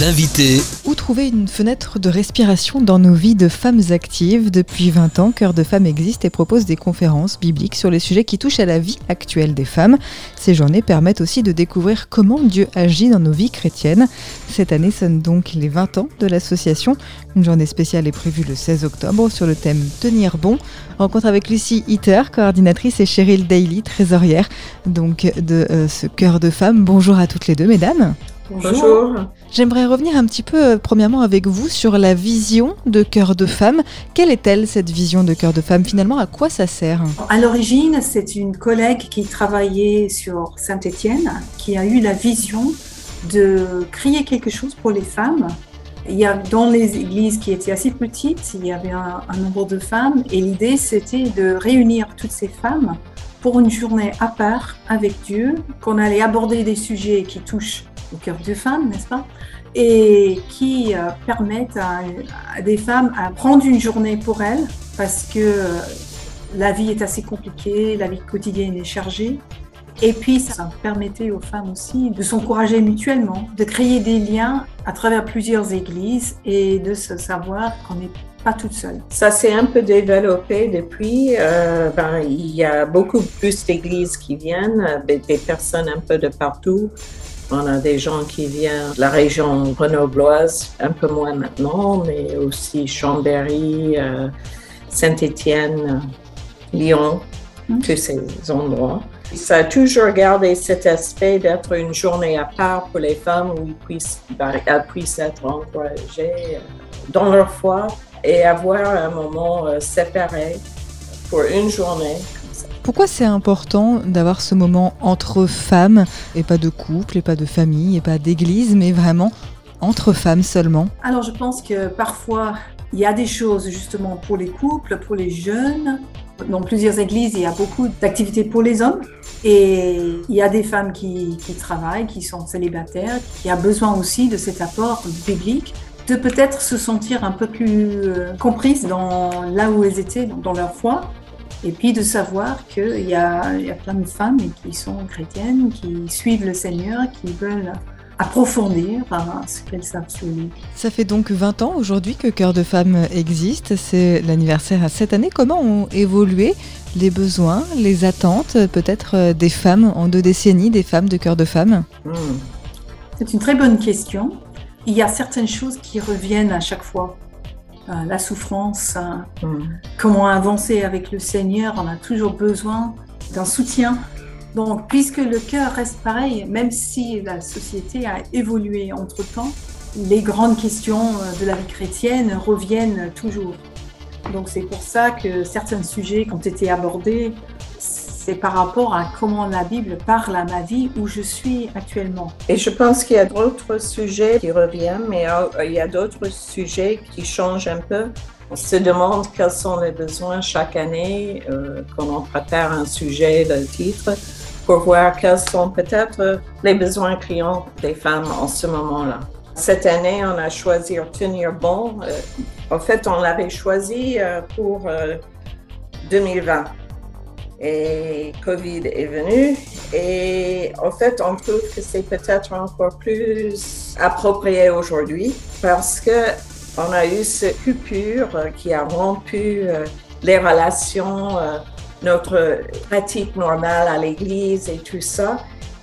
L'invité. Où trouver une fenêtre de respiration dans nos vies de femmes actives Depuis 20 ans, Cœur de Femmes existe et propose des conférences bibliques sur les sujets qui touchent à la vie actuelle des femmes. Ces journées permettent aussi de découvrir comment Dieu agit dans nos vies chrétiennes. Cette année sonne donc les 20 ans de l'association. Une journée spéciale est prévue le 16 octobre sur le thème Tenir bon. Rencontre avec Lucie Hitter, coordinatrice, et Cheryl Daly, trésorière donc de euh, ce Cœur de Femmes. Bonjour à toutes les deux, mesdames. Bonjour. J'aimerais revenir un petit peu, euh, premièrement, avec vous sur la vision de Cœur de Femme. Quelle est-elle, cette vision de Cœur de Femme? Finalement, à quoi ça sert? À l'origine, c'est une collègue qui travaillait sur Saint-Étienne qui a eu la vision de créer quelque chose pour les femmes. Il y a, dans les églises qui étaient assez petites, il y avait un, un nombre de femmes et l'idée, c'était de réunir toutes ces femmes pour une journée à part avec Dieu, qu'on allait aborder des sujets qui touchent au cœur de femmes, n'est-ce pas? Et qui euh, permettent à, des femmes à prendre une journée pour elles, parce que euh, la vie est assez compliquée, la vie quotidienne est chargée. Et puis, ça permettait aux femmes aussi de s'encourager mutuellement, de créer des liens à travers plusieurs églises et de se savoir qu'on n'est pas toute seule. Ça s'est un peu développé depuis. Euh, ben, il y a beaucoup plus d'églises qui viennent, des personnes un peu de partout. On a des gens qui viennent de la région grenobloise, un peu moins maintenant, mais aussi Chambéry, euh, Saint-Étienne, Lyon, mm. tous ces endroits. Ça a toujours gardé cet aspect d'être une journée à part pour les femmes où elles puissent, ben, elles puissent être encouragées euh, dans leur foi et avoir un moment euh, séparé pour une journée pourquoi c'est important d'avoir ce moment entre femmes, et pas de couple, et pas de famille, et pas d'église, mais vraiment entre femmes seulement? Alors je pense que parfois il y a des choses justement pour les couples, pour les jeunes. Dans plusieurs églises, il y a beaucoup d'activités pour les hommes. Et il y a des femmes qui, travaillent, qui sont célibataires, qui ont besoin aussi de cet apport biblique, de peut-être se sentir un peu plus euh, comprises dans là où elles étaient, dans leur foi. Et puis de savoir qu'il y a, y a plein de femmes qui sont chrétiennes, qui suivent le Seigneur, qui veulent approfondir ce qu'elles savent sur lui. Ça fait donc 20 ans aujourd'hui que Cœur de Femmes existe. C'est l'anniversaire à cette année. Comment ont évolué les besoins, les attentes peut-être euh, des femmes en deux décennies, des femmes de Cœur de Femmes hmm. C'est une très bonne question. Il y a certaines choses qui reviennent à chaque fois. Euh, la souffrance, euh, mm. comment avancer avec le Seigneur, on a toujours besoin d'un soutien. Donc, puisque le cœur reste pareil, même si la société a évolué entre-temps, les grandes questions euh, de la vie chrétienne reviennent toujours. Donc, c'est pour ça que certains sujets qui ont été abordés c'est par rapport à comment la Bible parle à ma vie où je suis actuellement. Et je pense qu'il y a d'autres sujets qui reviennent, mais euh, il y a d'autres sujets qui changent un peu. On se demande quels sont les besoins chaque année euh, quand on prépare un sujet, de titre, pour voir quels sont peut-être les besoins clients des femmes en ce moment-là. Cette année, on a choisi Tenir bon. Euh, en fait, on l'avait choisi pour 2020 et Covid est venu. Et en fait, on trouve que c'est peut-être encore plus approprié aujourd'hui parce que on a eu cette coupure qui a rompu euh, les relations, euh, notre pratique normale à l'église et tout ça.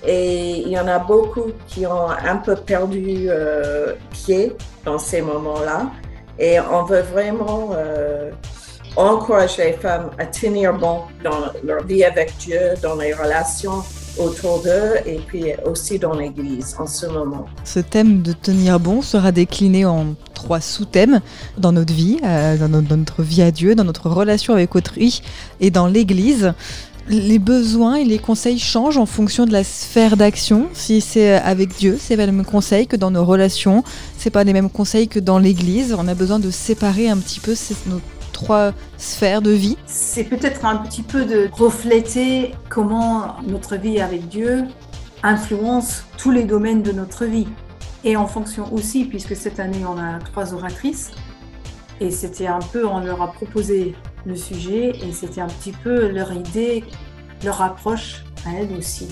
Et il y en a beaucoup qui ont un peu perdu euh, pied dans ces moments-là. Et on veut vraiment encourage les femmes à tenir bon dans leur vie avec Dieu, dans les relations autour d'eux et puis aussi dans l'Église en ce moment. Ce thème de tenir bon sera décliné en trois sous-thèmes dans notre vie, euh, dans, notre, vie à Dieu, dans notre relation avec autrui et dans l'Église. Les besoins et les conseils changent en fonction de la sphère d'action. Si c'est avec Dieu, c'est pas les mêmes conseils que dans nos relations. C'est pas les mêmes conseils que dans l'Église. On a besoin de séparer un petit peu nos trois sphères de vie C'est peut-être un petit peu de refléter comment notre vie avec Dieu influence tous les domaines de notre vie. Et en fonction aussi, puisque cette année on a trois oratrices, et c'était un peu, on leur a proposé le sujet, et c'était un petit peu leur idée, leur approche à elles aussi.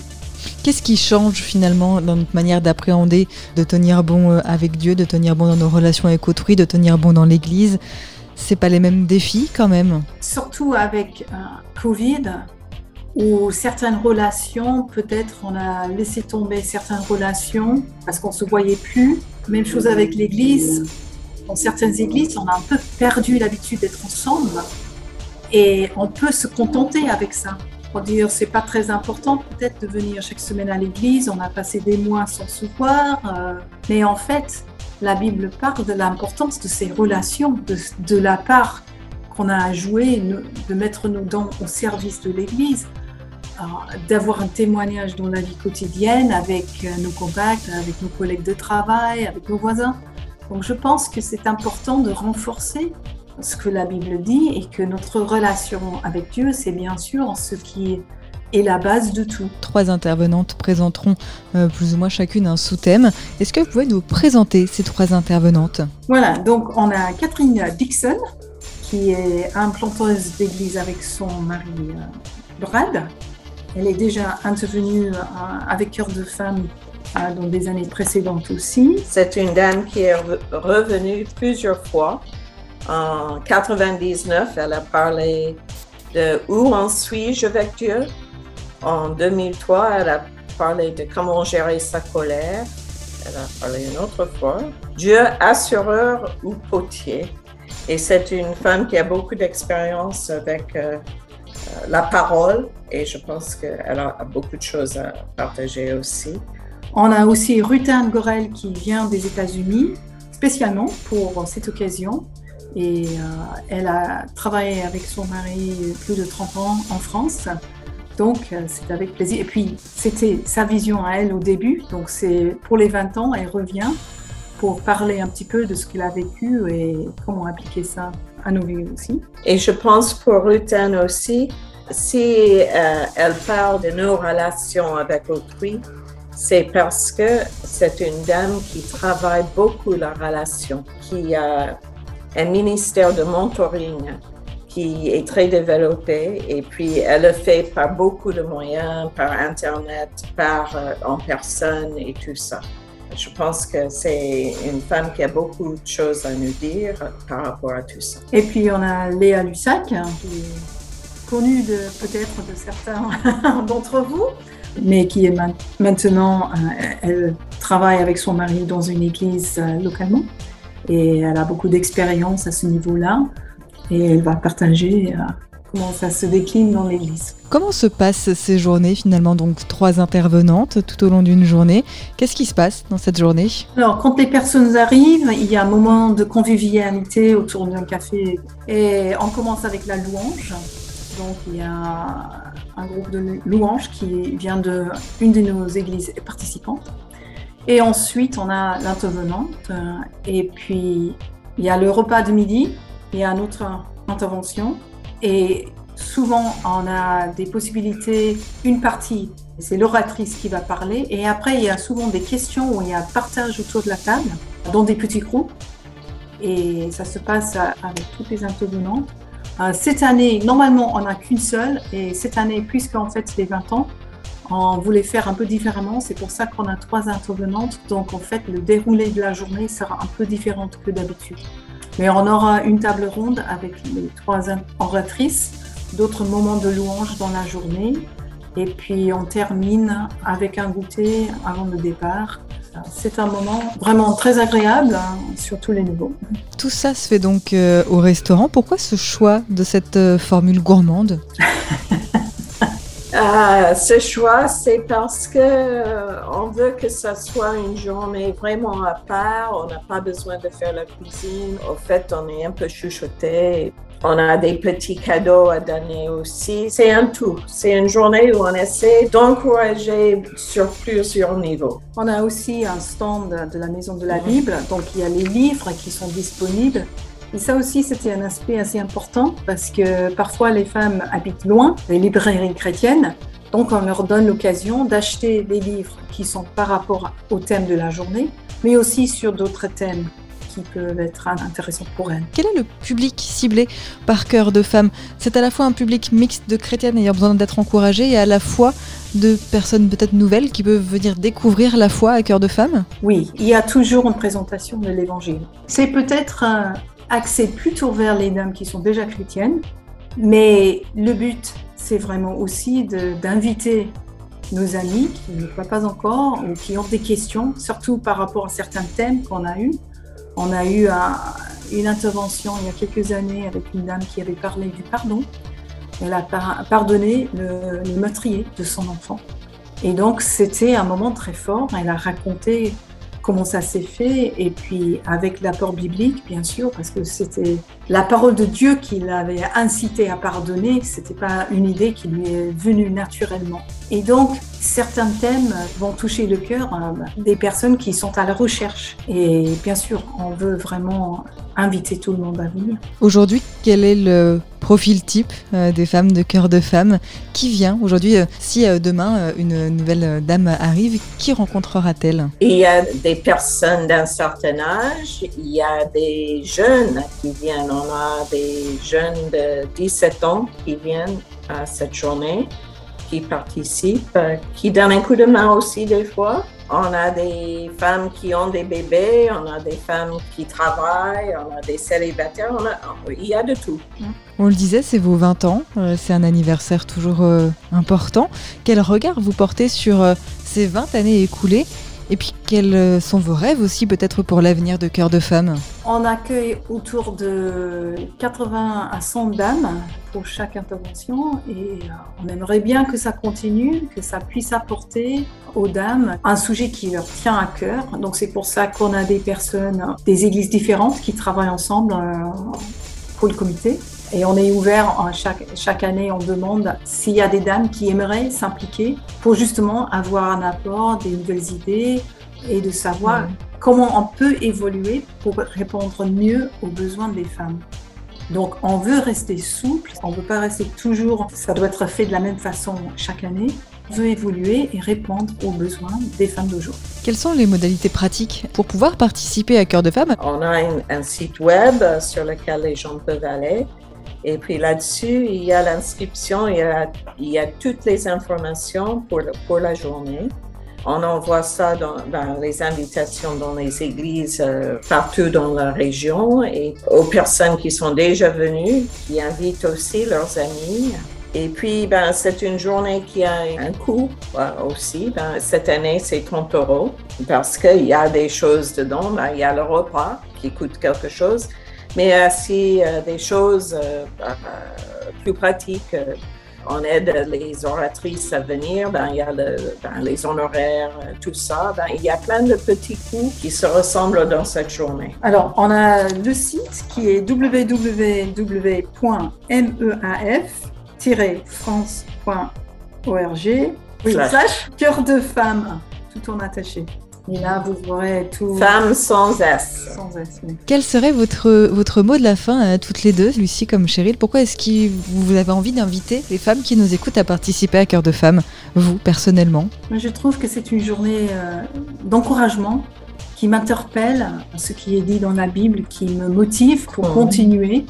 Qu'est-ce qui change finalement dans notre manière d'appréhender, de tenir bon euh, avec Dieu, de tenir bon dans nos relations avec autrui, de tenir bon dans l'Église? C'est pas les mêmes défis quand même Surtout avec euh, Covid, où certaines relations, peut-être on a laissé tomber certaines relations parce qu'on se voyait plus. Même chose avec l'Église. Dans certaines églises, on a un peu perdu l'habitude d'être ensemble et on peut se contenter avec ça. Pour dire, c'est pas très important peut-être de venir chaque semaine à l'église, on a passé des mois sans se voir, euh, mais en fait, la Bible parle de l'importance de ces relations, de, la part qu'on a à jouer, de mettre nos dents au service de l'église, d'avoir un témoignage dans la vie quotidienne avec euh, nos contacts, avec nos collègues de travail, avec nos voisins. Donc je pense que c'est important de renforcer ce que la Bible dit et que notre relation avec Dieu, c'est bien sûr ce qui est la base de tout. Trois intervenantes présenteront euh, plus ou moins chacune un sous-thème. Est-ce que vous pouvez nous présenter ces trois intervenantes? Voilà, donc on a Catherine Dixon, qui est implanteuse d'église avec son mari euh, Brad. Elle est déjà intervenue euh, avec Cœur de Femme dans des années précédentes aussi. C'est une dame qui est revenue plusieurs fois en 99, elle a parlé de où en suis-je avec Dieu? En 2003, elle a parlé de comment gérer sa colère. Elle a parlé une autre fois. Dieu assureur ou potier. Et c'est une femme qui a beaucoup d'expérience avec euh, la parole et je pense qu'elle a beaucoup de choses à partager aussi. On a aussi Rutin Gorel qui vient des États-Unis spécialement pour cette occasion. Et euh, elle a travaillé avec son mari plus de 30 ans en France. Donc, euh, c'est avec plaisir. Et puis, c'était sa vision à elle au début. Donc, c'est pour les 20 ans, elle revient pour parler un petit peu de ce qu'elle a vécu et comment appliquer ça à nos vies aussi. Et je pense pour Rutan aussi, si euh, elle parle de nos relations avec autrui, c'est parce que c'est une dame qui travaille beaucoup la relation, qui a un ministère de mentoring qui est très développé et puis elle le fait par beaucoup de moyens, par Internet, par euh, en personne et tout ça. Je pense que c'est une femme qui a beaucoup de choses à nous dire par rapport à tout ça. Et puis on a Léa Lussac, hein, qui est connue peut-être de certains d'entre vous, mais qui est maintenant, euh, elle travaille avec son mari dans une église euh, localement et elle a beaucoup d'expérience à ce niveau-là et elle va partager euh, comment ça se décline dans l'Église. Comment se passent ces journées finalement Donc trois intervenantes tout au long d'une journée? Qu'est-ce qui se passe dans cette journée? Alors quand les personnes arrivent, il y a un moment de convivialité autour d'un café et on commence avec la louange. Donc il y a un groupe de louanges qui vient de une de nos églises participantes et ensuite, on a l'intervenante. Euh, et puis, il y a le repas de midi. Il y a une autre intervention. Et souvent, on a des possibilités. Une partie, c'est l'oratrice qui va parler. Et après, il y a souvent des questions où il y a un partage autour de la table, dans des petits groupes. Et ça se passe avec toutes les intervenantes. Euh, cette année, normalement, on n'a qu'une seule. Et cette année, puisqu'en fait, c'est les 20 ans, on voulait faire un peu différemment. C'est pour ça qu'on a trois intervenantes. Donc, en fait, le déroulé de la journée sera un peu différent que d'habitude. Mais on aura une table ronde avec les trois oratrices, d'autres moments de louange dans la journée. Et puis, on termine avec un goûter avant le départ. C'est un moment vraiment très agréable hein, sur tous les niveaux. Tout ça se fait donc euh, au restaurant. Pourquoi ce choix de cette euh, formule gourmande? Euh, ce choix, c'est parce que euh, on veut que ça soit une journée vraiment à part. On n'a pas besoin de faire la cuisine. Au fait, on est un peu chuchoté. On a des petits cadeaux à donner aussi. C'est un tout. C'est une journée où on essaie d'encourager sur plusieurs niveaux. On a aussi un stand de la Maison de la Bible. Donc, il y a les livres qui sont disponibles. Et ça aussi, c'était un aspect assez important parce que parfois les femmes habitent loin des librairies chrétiennes. Donc, on leur donne l'occasion d'acheter des livres qui sont par rapport au thème de la journée, mais aussi sur d'autres thèmes qui peuvent être intéressants pour elles. Quel est le public ciblé par Cœur de Femmes C'est à la fois un public mixte de chrétiennes ayant besoin d'être encouragées et à la fois de personnes peut-être nouvelles qui peuvent venir découvrir la foi à Cœur de Femmes Oui, il y a toujours une présentation de l'Évangile. C'est peut-être axé plutôt vers les dames qui sont déjà chrétiennes, mais le but, c'est vraiment aussi d'inviter nos amis qui ne croient pas encore ou qui ont des questions, surtout par rapport à certains thèmes qu'on a eus. On a eu une intervention il y a quelques années avec une dame qui avait parlé du pardon. Elle a pardonné le, le meurtrier de son enfant. Et donc c'était un moment très fort. Elle a raconté comment ça s'est fait, et puis avec l'apport biblique, bien sûr, parce que c'était la parole de Dieu qui l'avait incité à pardonner, c'était pas une idée qui lui est venue naturellement. Et donc, certains thèmes vont toucher le cœur euh, des personnes qui sont à la recherche. Et bien sûr, on veut vraiment inviter tout le monde à venir. Aujourd'hui, quel est le profil type euh, des femmes de cœur de femme Qui vient aujourd'hui euh, Si demain une nouvelle dame arrive, qui rencontrera-t-elle? Il y a des personnes d'un certain âge, il y a des jeunes qui viennent. On a des jeunes de 17 ans qui viennent à cette journée qui participent, euh, qui donnent un coup de main aussi des fois. On a des femmes qui ont des bébés, on a des femmes qui travaillent, on a des célibataires, il y a de tout. On le disait, c'est vos 20 ans, euh, c'est un anniversaire toujours euh, important. Quel regard vous portez sur ces 20 années écoulées et puis, quels euh, sont vos rêves aussi, peut-être pour l'avenir de Cœur de Femmes? On accueille autour de 80 à 100 dames pour chaque intervention et euh, on aimerait bien que ça continue, que ça puisse apporter aux dames un sujet qui leur tient à cœur. Donc, c'est pour ça qu'on a des personnes des églises différentes qui travaillent ensemble euh, pour le comité. Et on est ouvert chaque, chaque année, on demande s'il y a des dames qui aimeraient s'impliquer pour justement avoir un apport, des nouvelles idées et de savoir comment on peut évoluer pour répondre mieux aux besoins des femmes. Donc on veut rester souple, on ne veut pas rester toujours, ça doit être fait de la même façon chaque année. On veut évoluer et répondre aux besoins des femmes d'aujourd'hui. Quelles sont les modalités pratiques pour pouvoir participer à Cœur de Femmes? On a un site web sur lequel les gens peuvent aller. Et puis là-dessus, il y a l'inscription, il, y a toutes les informations pour, pour la journée. On envoie ça dans, les invitations dans les églises euh, partout dans la région et aux personnes qui sont déjà venues, qui invitent aussi leurs amis. Et puis, ben, c'est une journée qui a un coût euh, aussi. Ben, cette année, c'est 30 euros parce qu'il y a des choses dedans. Ben, il y a le repas qui coûte quelque chose. Mais aussi euh, des choses euh, euh, plus pratiques. On aide les oratrices à venir, ben, il y a ben, les honoraires, tout ça. Ben, il y a plein de petits coûts qui se ressemblent dans cette journée. Alors, on a le site qui est www.meaf-france.org. Oui, slash cœur de femme, tout en attaché. Et là, vous verrez tout. Femme sans S. Sans S, Quel serait votre, votre mot de la fin à toutes les deux, Lucie comme Cheryl? Pourquoi est-ce que vous avez envie d'inviter les femmes qui nous écoutent à participer à Cœur de Femmes, vous, personnellement? Je trouve que c'est une journée euh, d'encouragement qui m'interpelle, ce qui est dit dans la Bible, qui me motive pour mmh. continuer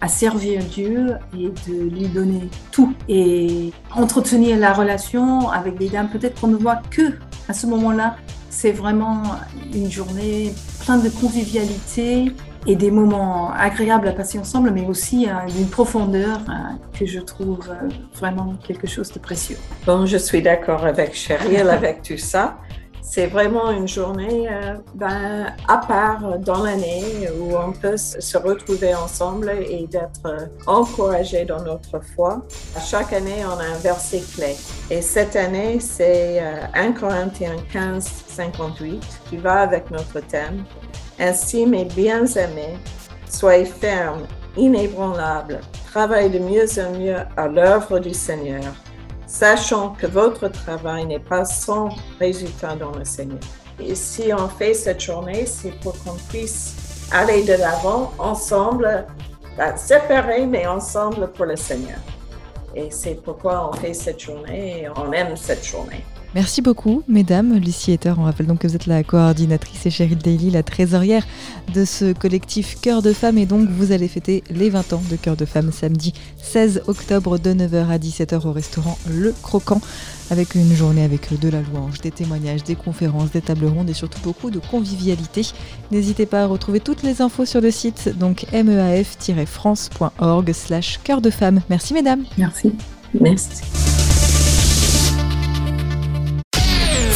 à servir Dieu et de lui donner tout et entretenir la relation avec des dames peut-être qu'on ne voit que à ce moment-là c'est vraiment une journée pleine de convivialité et des moments agréables à passer ensemble, mais aussi euh, d'une profondeur euh, que je trouve euh, vraiment quelque chose de précieux. Bon, je suis d'accord avec Cheryl avec tout ça c'est vraiment une journée euh, ben, à part dans l'année où on peut se retrouver ensemble et d'être euh, encouragé dans notre foi. Chaque année, on a un verset clé. Et cette année, c'est 1 euh, Corinthiens 15, 58 qui va avec notre thème. Ainsi, mes bien-aimés, soyez fermes, inébranlables, travaillez de mieux en mieux à l'œuvre du Seigneur sachant que votre travail n'est pas sans résultat dans le Seigneur. Et si on fait cette journée, c'est pour qu'on puisse aller de l'avant ensemble, ben, séparés, mais ensemble pour le Seigneur. Et c'est pourquoi on fait cette journée et on aime cette journée. Merci beaucoup, mesdames. Lucie Ether, on rappelle donc que vous êtes la coordinatrice et Cheryl Daly, la trésorière de ce collectif Cœur de Femmes. Et donc, vous allez fêter les 20 ans de Cœur de Femmes samedi 16 octobre de 9h à 17h au restaurant Le Croquant, avec une journée avec de la louange, des témoignages, des conférences, des tables rondes et surtout beaucoup de convivialité. N'hésitez pas à retrouver toutes les infos sur le site, donc meaf-france.org slash cœur de femmes. Merci, mesdames. Merci. Merci.